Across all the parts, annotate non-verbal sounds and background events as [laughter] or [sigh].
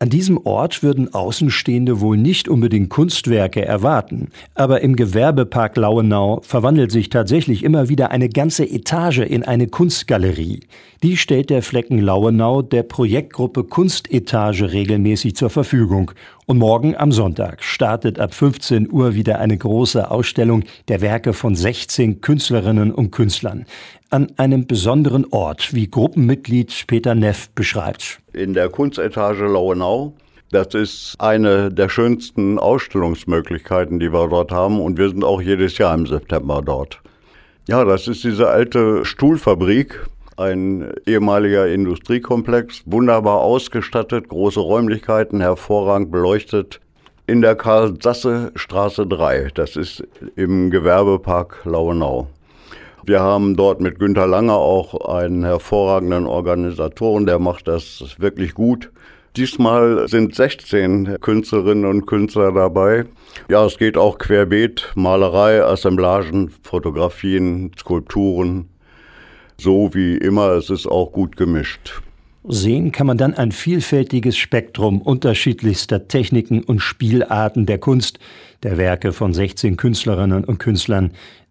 An diesem Ort würden Außenstehende wohl nicht unbedingt Kunstwerke erwarten, aber im Gewerbepark Lauenau verwandelt sich tatsächlich immer wieder eine ganze Etage in eine Kunstgalerie. Die stellt der Flecken Lauenau der Projektgruppe Kunstetage regelmäßig zur Verfügung. Und morgen am Sonntag startet ab 15 Uhr wieder eine große Ausstellung der Werke von 16 Künstlerinnen und Künstlern an einem besonderen Ort, wie Gruppenmitglied Peter Neff beschreibt. In der Kunstetage Lauenau. Das ist eine der schönsten Ausstellungsmöglichkeiten, die wir dort haben. Und wir sind auch jedes Jahr im September dort. Ja, das ist diese alte Stuhlfabrik, ein ehemaliger Industriekomplex, wunderbar ausgestattet, große Räumlichkeiten, hervorragend beleuchtet. In der Karl-Sasse-Straße 3, das ist im Gewerbepark Lauenau. Wir haben dort mit Günter Lange auch einen hervorragenden Organisatoren, der macht das wirklich gut. Diesmal sind 16 Künstlerinnen und Künstler dabei. Ja, es geht auch querbeet, Malerei, Assemblagen, Fotografien, Skulpturen. So wie immer, es ist auch gut gemischt. Sehen kann man dann ein vielfältiges Spektrum unterschiedlichster Techniken und Spielarten der Kunst, der Werke von 16 Künstlerinnen und Künstlern,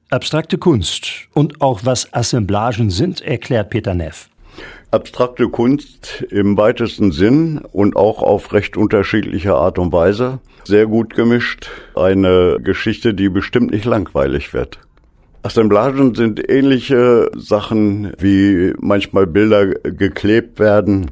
Abstrakte Kunst und auch was Assemblagen sind, erklärt Peter Neff. Abstrakte Kunst im weitesten Sinn und auch auf recht unterschiedliche Art und Weise. Sehr gut gemischt. Eine Geschichte, die bestimmt nicht langweilig wird. Assemblagen sind ähnliche Sachen, wie manchmal Bilder geklebt werden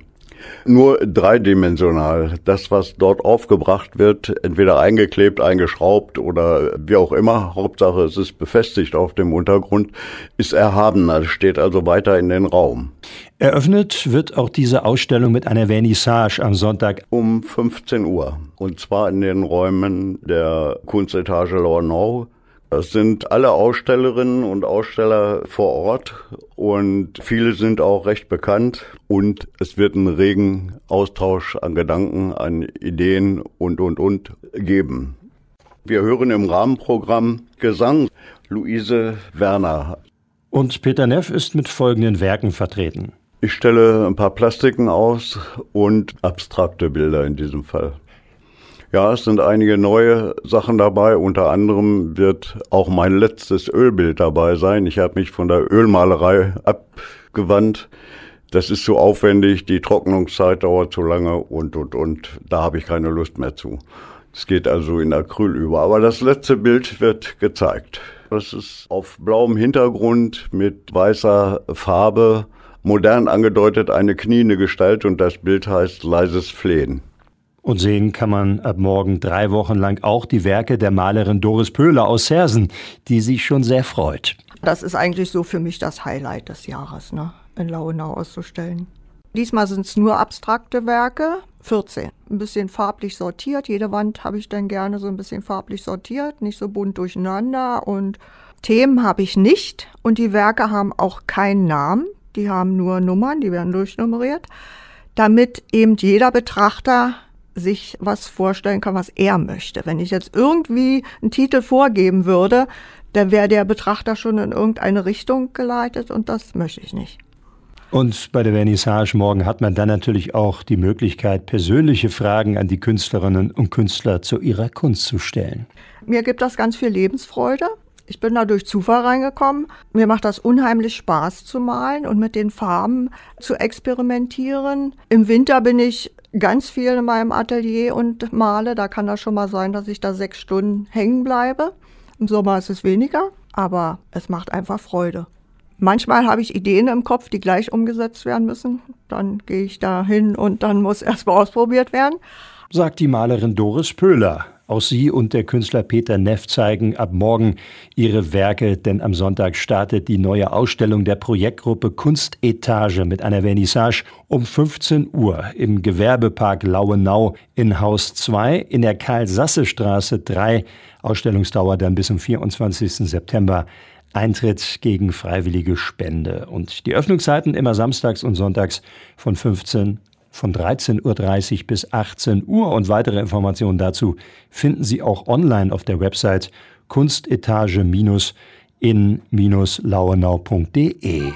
nur dreidimensional. Das, was dort aufgebracht wird, entweder eingeklebt, eingeschraubt oder wie auch immer, Hauptsache es ist befestigt auf dem Untergrund, ist erhabener, steht also weiter in den Raum. Eröffnet wird auch diese Ausstellung mit einer Vernissage am Sonntag um 15 Uhr. Und zwar in den Räumen der Kunstetage Lornau das sind alle Ausstellerinnen und Aussteller vor Ort und viele sind auch recht bekannt und es wird einen regen Austausch an Gedanken, an Ideen und, und, und geben. Wir hören im Rahmenprogramm Gesang Luise Werner. Und Peter Neff ist mit folgenden Werken vertreten. Ich stelle ein paar Plastiken aus und abstrakte Bilder in diesem Fall. Ja, es sind einige neue Sachen dabei. Unter anderem wird auch mein letztes Ölbild dabei sein. Ich habe mich von der Ölmalerei abgewandt. Das ist zu aufwendig, die Trocknungszeit dauert zu lange und, und, und. Da habe ich keine Lust mehr zu. Es geht also in Acryl über. Aber das letzte Bild wird gezeigt. Das ist auf blauem Hintergrund mit weißer Farbe, modern angedeutet eine kniende Gestalt und das Bild heißt leises Flehen. Und sehen kann man ab morgen drei Wochen lang auch die Werke der Malerin Doris Pöhler aus Sersen, die sich schon sehr freut. Das ist eigentlich so für mich das Highlight des Jahres, ne? in Lauenau auszustellen. Diesmal sind es nur abstrakte Werke, 14. Ein bisschen farblich sortiert. Jede Wand habe ich dann gerne so ein bisschen farblich sortiert, nicht so bunt durcheinander. Und Themen habe ich nicht. Und die Werke haben auch keinen Namen. Die haben nur Nummern, die werden durchnummeriert, damit eben jeder Betrachter sich was vorstellen kann, was er möchte. Wenn ich jetzt irgendwie einen Titel vorgeben würde, dann wäre der Betrachter schon in irgendeine Richtung geleitet und das möchte ich nicht. Und bei der Vernissage morgen hat man dann natürlich auch die Möglichkeit, persönliche Fragen an die Künstlerinnen und Künstler zu ihrer Kunst zu stellen. Mir gibt das ganz viel Lebensfreude. Ich bin da durch Zufall reingekommen. Mir macht das unheimlich Spaß zu malen und mit den Farben zu experimentieren. Im Winter bin ich ganz viel in meinem Atelier und male. Da kann das schon mal sein, dass ich da sechs Stunden hängen bleibe. Im Sommer ist es weniger, aber es macht einfach Freude. Manchmal habe ich Ideen im Kopf, die gleich umgesetzt werden müssen. Dann gehe ich da hin und dann muss [laughs] erst mal ausprobiert werden. Sagt die Malerin Doris Pöhler. Auch sie und der Künstler Peter Neff zeigen ab morgen ihre Werke, denn am Sonntag startet die neue Ausstellung der Projektgruppe Kunstetage mit einer Vernissage um 15 Uhr im Gewerbepark Lauenau in Haus 2 in der Karl-Sasse-Straße 3. Ausstellungsdauer dann bis zum 24. September. Eintritt gegen freiwillige Spende. Und die Öffnungszeiten immer samstags und sonntags von 15 von 13.30 Uhr bis 18 Uhr und weitere Informationen dazu finden Sie auch online auf der Website kunstetage-in-lauenau.de.